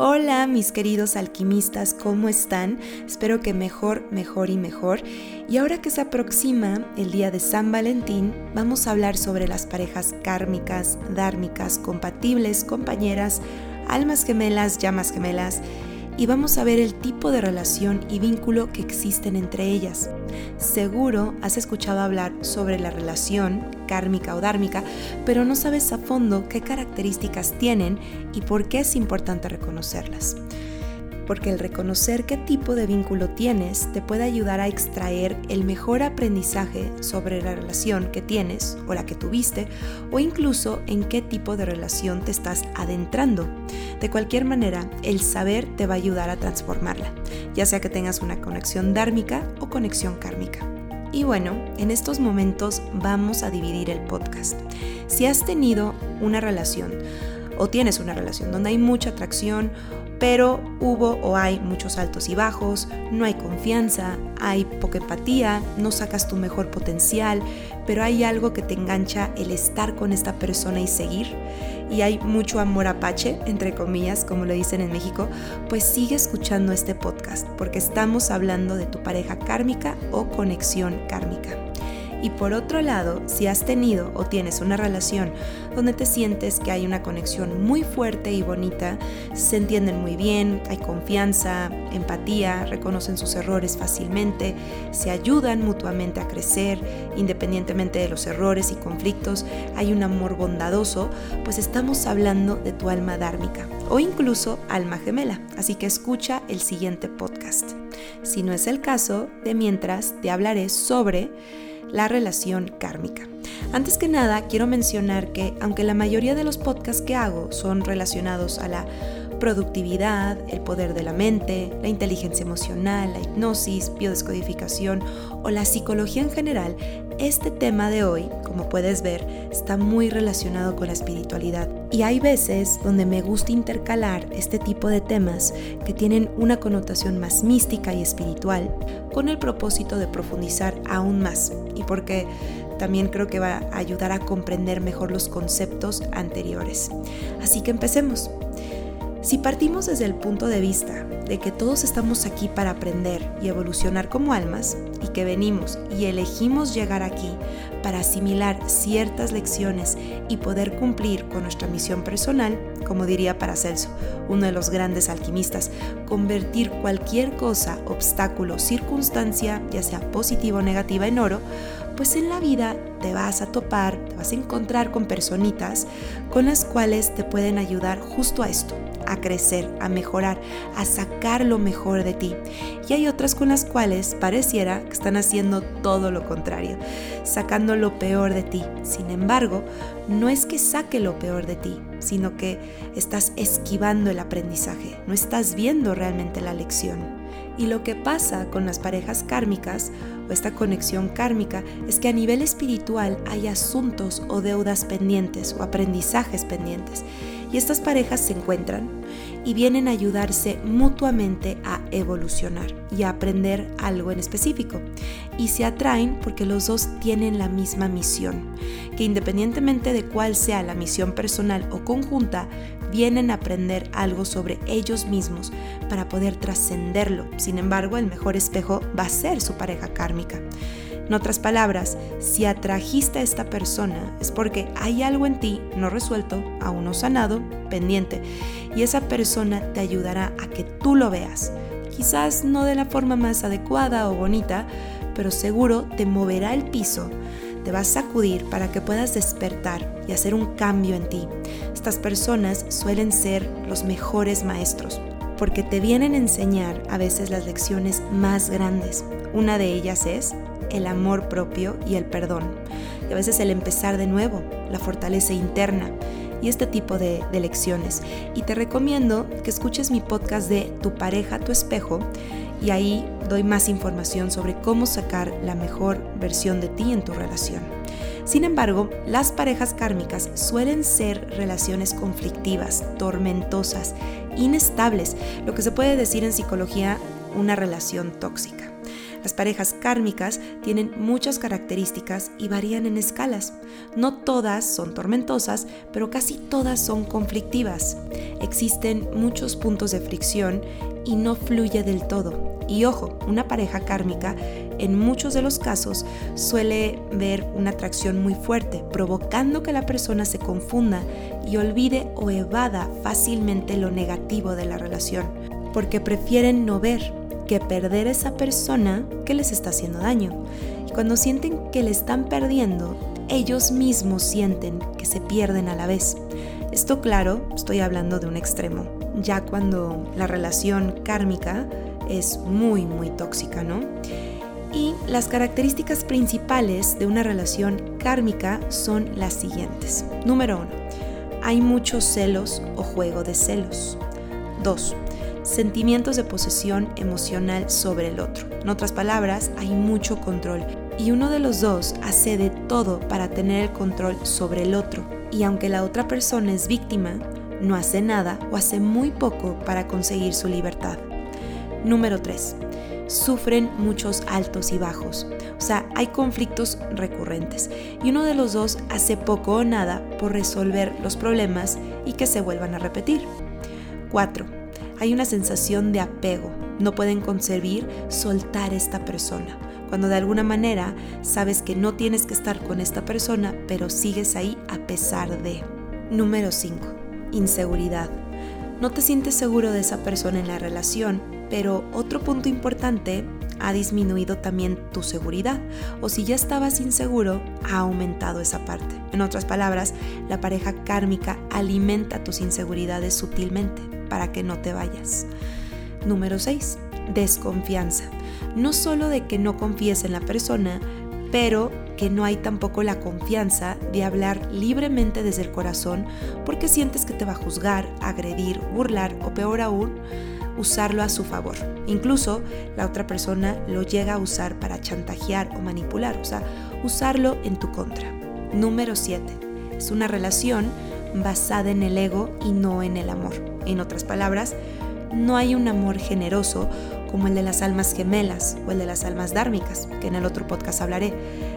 Hola mis queridos alquimistas, ¿cómo están? Espero que mejor, mejor y mejor. Y ahora que se aproxima el día de San Valentín, vamos a hablar sobre las parejas kármicas, dármicas, compatibles, compañeras, almas gemelas, llamas gemelas y vamos a ver el tipo de relación y vínculo que existen entre ellas. Seguro has escuchado hablar sobre la relación kármica o dármica, pero no sabes a fondo qué características tienen y por qué es importante reconocerlas porque el reconocer qué tipo de vínculo tienes te puede ayudar a extraer el mejor aprendizaje sobre la relación que tienes o la que tuviste o incluso en qué tipo de relación te estás adentrando. De cualquier manera, el saber te va a ayudar a transformarla, ya sea que tengas una conexión dármica o conexión kármica. Y bueno, en estos momentos vamos a dividir el podcast. Si has tenido una relación o tienes una relación donde hay mucha atracción pero hubo o hay muchos altos y bajos, no hay confianza, hay poca empatía, no sacas tu mejor potencial, pero hay algo que te engancha el estar con esta persona y seguir, y hay mucho amor apache, entre comillas, como lo dicen en México, pues sigue escuchando este podcast, porque estamos hablando de tu pareja kármica o conexión kármica. Y por otro lado, si has tenido o tienes una relación donde te sientes que hay una conexión muy fuerte y bonita, se entienden muy bien, hay confianza, empatía, reconocen sus errores fácilmente, se ayudan mutuamente a crecer, independientemente de los errores y conflictos, hay un amor bondadoso, pues estamos hablando de tu alma dármica o incluso alma gemela. Así que escucha el siguiente podcast. Si no es el caso, de mientras te hablaré sobre la relación kármica. Antes que nada, quiero mencionar que aunque la mayoría de los podcasts que hago son relacionados a la productividad, el poder de la mente, la inteligencia emocional, la hipnosis, biodescodificación o la psicología en general, este tema de hoy, como puedes ver, está muy relacionado con la espiritualidad. Y hay veces donde me gusta intercalar este tipo de temas que tienen una connotación más mística y espiritual con el propósito de profundizar aún más y porque también creo que va a ayudar a comprender mejor los conceptos anteriores. Así que empecemos. Si partimos desde el punto de vista de que todos estamos aquí para aprender y evolucionar como almas, y que venimos y elegimos llegar aquí para asimilar ciertas lecciones y poder cumplir con nuestra misión personal, como diría Paracelso, uno de los grandes alquimistas, convertir cualquier cosa, obstáculo, circunstancia, ya sea positiva o negativa, en oro, pues en la vida te vas a topar, te vas a encontrar con personitas con las cuales te pueden ayudar justo a esto, a crecer, a mejorar, a sacar lo mejor de ti. Y hay otras con las cuales pareciera que están haciendo todo lo contrario, sacando lo peor de ti. Sin embargo, no es que saque lo peor de ti, sino que estás esquivando el aprendizaje, no estás viendo realmente la lección. Y lo que pasa con las parejas kármicas o esta conexión kármica es que a nivel espiritual hay asuntos o deudas pendientes o aprendizajes pendientes. Y estas parejas se encuentran y vienen a ayudarse mutuamente a evolucionar y a aprender algo en específico. Y se atraen porque los dos tienen la misma misión, que independientemente de cuál sea la misión personal o conjunta, vienen a aprender algo sobre ellos mismos para poder trascenderlo. Sin embargo, el mejor espejo va a ser su pareja kármica. En otras palabras, si atrajiste a esta persona es porque hay algo en ti no resuelto, aún no sanado, pendiente, y esa persona te ayudará a que tú lo veas. Quizás no de la forma más adecuada o bonita, pero seguro te moverá el piso, te va a sacudir para que puedas despertar y hacer un cambio en ti. Estas personas suelen ser los mejores maestros porque te vienen a enseñar a veces las lecciones más grandes. Una de ellas es el amor propio y el perdón. Y a veces el empezar de nuevo, la fortaleza interna y este tipo de, de lecciones. Y te recomiendo que escuches mi podcast de Tu pareja, tu espejo, y ahí doy más información sobre cómo sacar la mejor versión de ti en tu relación. Sin embargo, las parejas kármicas suelen ser relaciones conflictivas, tormentosas, inestables, lo que se puede decir en psicología una relación tóxica. Las parejas kármicas tienen muchas características y varían en escalas. No todas son tormentosas, pero casi todas son conflictivas. Existen muchos puntos de fricción y no fluye del todo. Y ojo, una pareja kármica en muchos de los casos suele ver una atracción muy fuerte, provocando que la persona se confunda y olvide o evada fácilmente lo negativo de la relación, porque prefieren no ver que perder a esa persona que les está haciendo daño. Y cuando sienten que le están perdiendo, ellos mismos sienten que se pierden a la vez. Esto claro, estoy hablando de un extremo, ya cuando la relación kármica es muy, muy tóxica, ¿no? Y las características principales de una relación kármica son las siguientes. Número uno, hay muchos celos o juego de celos. Dos, sentimientos de posesión emocional sobre el otro. En otras palabras, hay mucho control y uno de los dos hace de todo para tener el control sobre el otro. Y aunque la otra persona es víctima, no hace nada o hace muy poco para conseguir su libertad. Número 3 sufren muchos altos y bajos. O sea, hay conflictos recurrentes y uno de los dos hace poco o nada por resolver los problemas y que se vuelvan a repetir. 4. Hay una sensación de apego. No pueden concebir soltar esta persona. Cuando de alguna manera sabes que no tienes que estar con esta persona, pero sigues ahí a pesar de. Número 5. Inseguridad. No te sientes seguro de esa persona en la relación pero otro punto importante, ha disminuido también tu seguridad o si ya estabas inseguro, ha aumentado esa parte. En otras palabras, la pareja kármica alimenta tus inseguridades sutilmente para que no te vayas. Número 6. Desconfianza. No solo de que no confíes en la persona, pero que no hay tampoco la confianza de hablar libremente desde el corazón porque sientes que te va a juzgar, agredir, burlar o peor aún, usarlo a su favor. Incluso la otra persona lo llega a usar para chantajear o manipular, o sea, usarlo en tu contra. Número 7. Es una relación basada en el ego y no en el amor. En otras palabras, no hay un amor generoso como el de las almas gemelas o el de las almas dármicas, que en el otro podcast hablaré.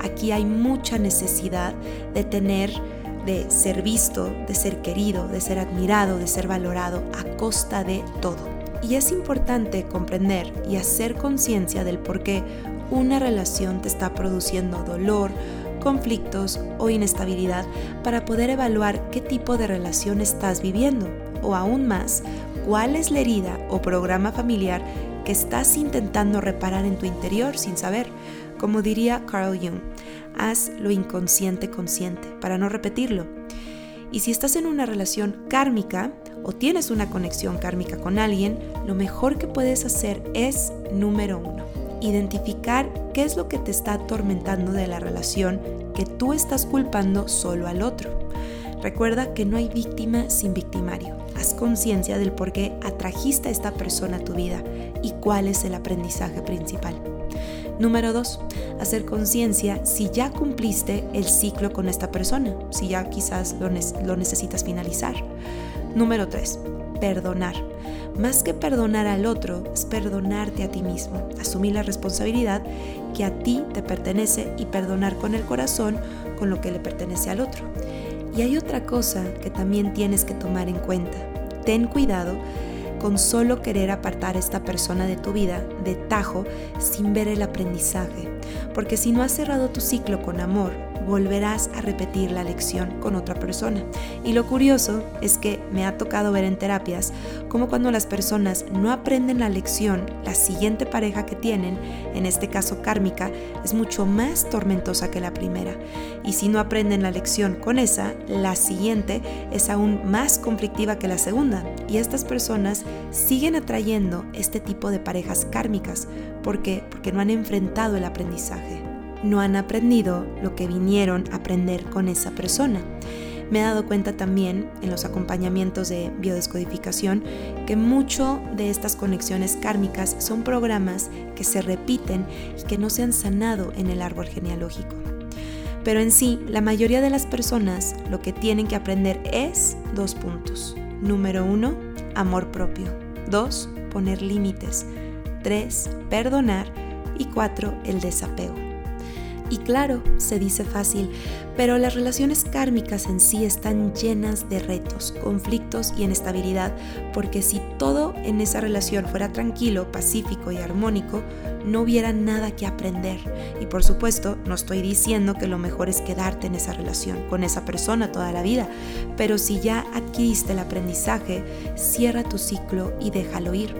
Aquí hay mucha necesidad de tener, de ser visto, de ser querido, de ser admirado, de ser valorado a costa de todo. Y es importante comprender y hacer conciencia del por qué una relación te está produciendo dolor, conflictos o inestabilidad para poder evaluar qué tipo de relación estás viviendo o aún más, cuál es la herida o programa familiar que estás intentando reparar en tu interior sin saber. Como diría Carl Jung, haz lo inconsciente consciente para no repetirlo. Y si estás en una relación kármica, o tienes una conexión kármica con alguien, lo mejor que puedes hacer es, número uno, identificar qué es lo que te está atormentando de la relación que tú estás culpando solo al otro. Recuerda que no hay víctima sin victimario. Haz conciencia del por qué atrajiste a esta persona a tu vida y cuál es el aprendizaje principal. Número 2. Hacer conciencia si ya cumpliste el ciclo con esta persona, si ya quizás lo, lo necesitas finalizar. Número 3. Perdonar. Más que perdonar al otro, es perdonarte a ti mismo, asumir la responsabilidad que a ti te pertenece y perdonar con el corazón con lo que le pertenece al otro. Y hay otra cosa que también tienes que tomar en cuenta. Ten cuidado con solo querer apartar a esta persona de tu vida de tajo sin ver el aprendizaje. Porque si no has cerrado tu ciclo con amor, volverás a repetir la lección con otra persona. Y lo curioso es que me ha tocado ver en terapias como cuando las personas no aprenden la lección, la siguiente pareja que tienen, en este caso kármica, es mucho más tormentosa que la primera. Y si no aprenden la lección con esa, la siguiente es aún más conflictiva que la segunda. Y estas personas siguen atrayendo este tipo de parejas kármicas. ¿Por qué? Porque no han enfrentado el aprendizaje no han aprendido lo que vinieron a aprender con esa persona. Me he dado cuenta también en los acompañamientos de biodescodificación que mucho de estas conexiones kármicas son programas que se repiten y que no se han sanado en el árbol genealógico. Pero en sí, la mayoría de las personas lo que tienen que aprender es dos puntos. Número uno, amor propio. Dos, poner límites. Tres, perdonar Y cuatro, el desapego. Y claro, se dice fácil, pero las relaciones kármicas en sí están llenas de retos, conflictos y inestabilidad, porque si todo en esa relación fuera tranquilo, pacífico y armónico, no hubiera nada que aprender. Y por supuesto, no estoy diciendo que lo mejor es quedarte en esa relación con esa persona toda la vida, pero si ya adquiriste el aprendizaje, cierra tu ciclo y déjalo ir.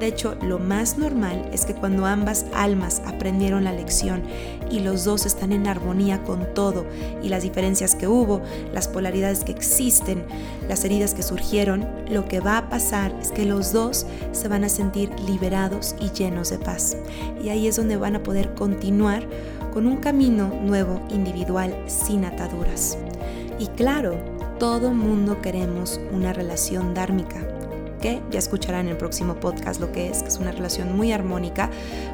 De hecho, lo más normal es que cuando ambas almas aprendieron la lección y los están en armonía con todo y las diferencias que hubo, las polaridades que existen, las heridas que surgieron, lo que va a pasar es que los dos se van a sentir liberados y llenos de paz. Y ahí es donde van a poder continuar con un camino nuevo, individual, sin ataduras. Y claro, todo mundo queremos una relación dármica, que ya escucharán en el próximo podcast lo que es, que es una relación muy armónica,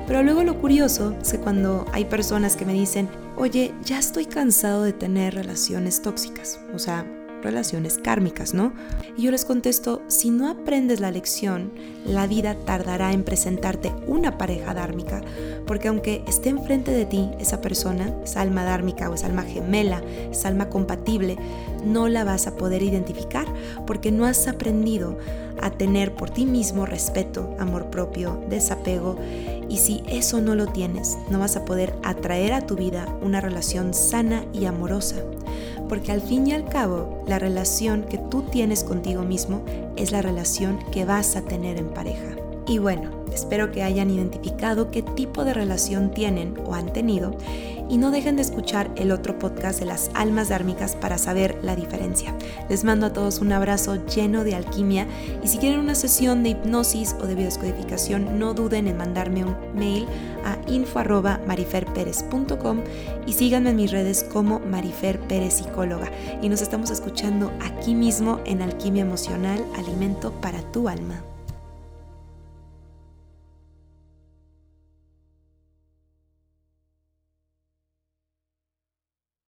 pero luego lo curioso es que cuando hay personas que me dicen, oye, ya estoy cansado de tener relaciones tóxicas, o sea, relaciones kármicas, ¿no? Y yo les contesto, si no aprendes la lección, la vida tardará en presentarte una pareja dármica, porque aunque esté enfrente de ti esa persona, esa alma dármica o esa alma gemela, esa alma compatible, no la vas a poder identificar porque no has aprendido a tener por ti mismo respeto, amor propio, desapego. Y si eso no lo tienes, no vas a poder atraer a tu vida una relación sana y amorosa porque al fin y al cabo la relación que tú tienes contigo mismo es la relación que vas a tener en pareja. Y bueno, espero que hayan identificado qué tipo de relación tienen o han tenido y no dejen de escuchar el otro podcast de las almas dármicas para saber la diferencia. Les mando a todos un abrazo lleno de alquimia y si quieren una sesión de hipnosis o de biodescodificación no duden en mandarme un mail a info@mariferperez.com y síganme en mis redes como Marifer Pérez Psicóloga y nos estamos escuchando aquí mismo en Alquimia Emocional, Alimento para tu Alma.